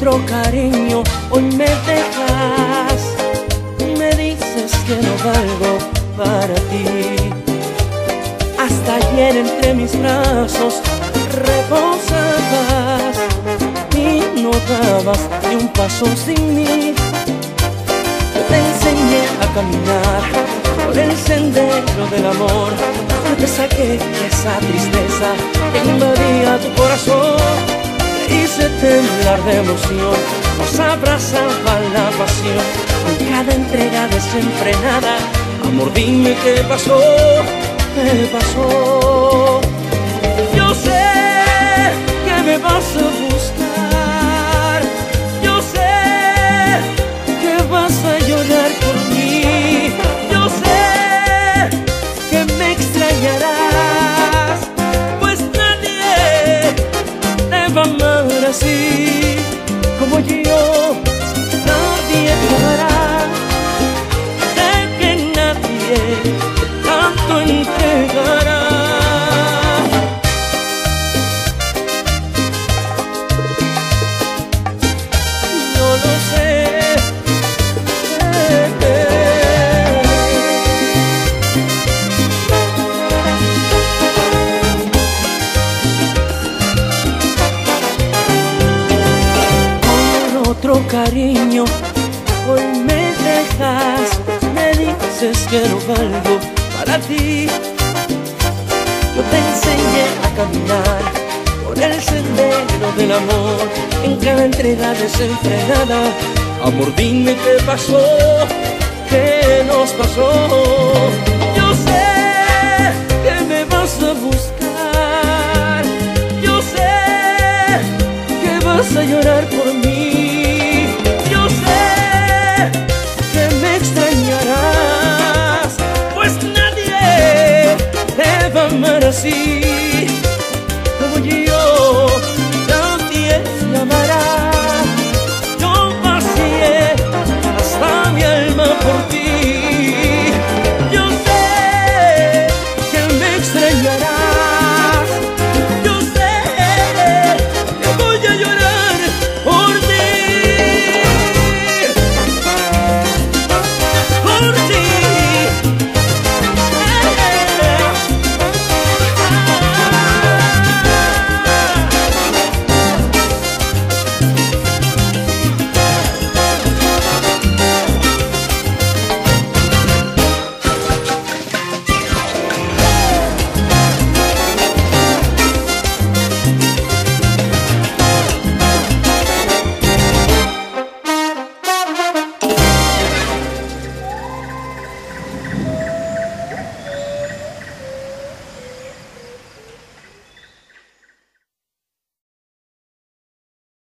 otro cariño, hoy me dejas, me dices que no valgo para ti. Hasta ayer entre mis brazos reposabas y no dabas ni un paso sin mí. Yo te enseñé a caminar por el sendero del amor, yo te saqué esa tristeza que invadía tu corazón. Te hice temblar de emoción, nos abrazaba la pasión. Con cada entrega desenfrenada, amor, dime qué pasó, qué pasó. Yo sé Brasil. Me dices que no valgo para ti. Yo te enseñé a caminar por el sendero del amor, en cada entrega desenfrenada. Amor, dime qué pasó, qué nos pasó. Yo sé que me vas a buscar, yo sé que vas a llorar por see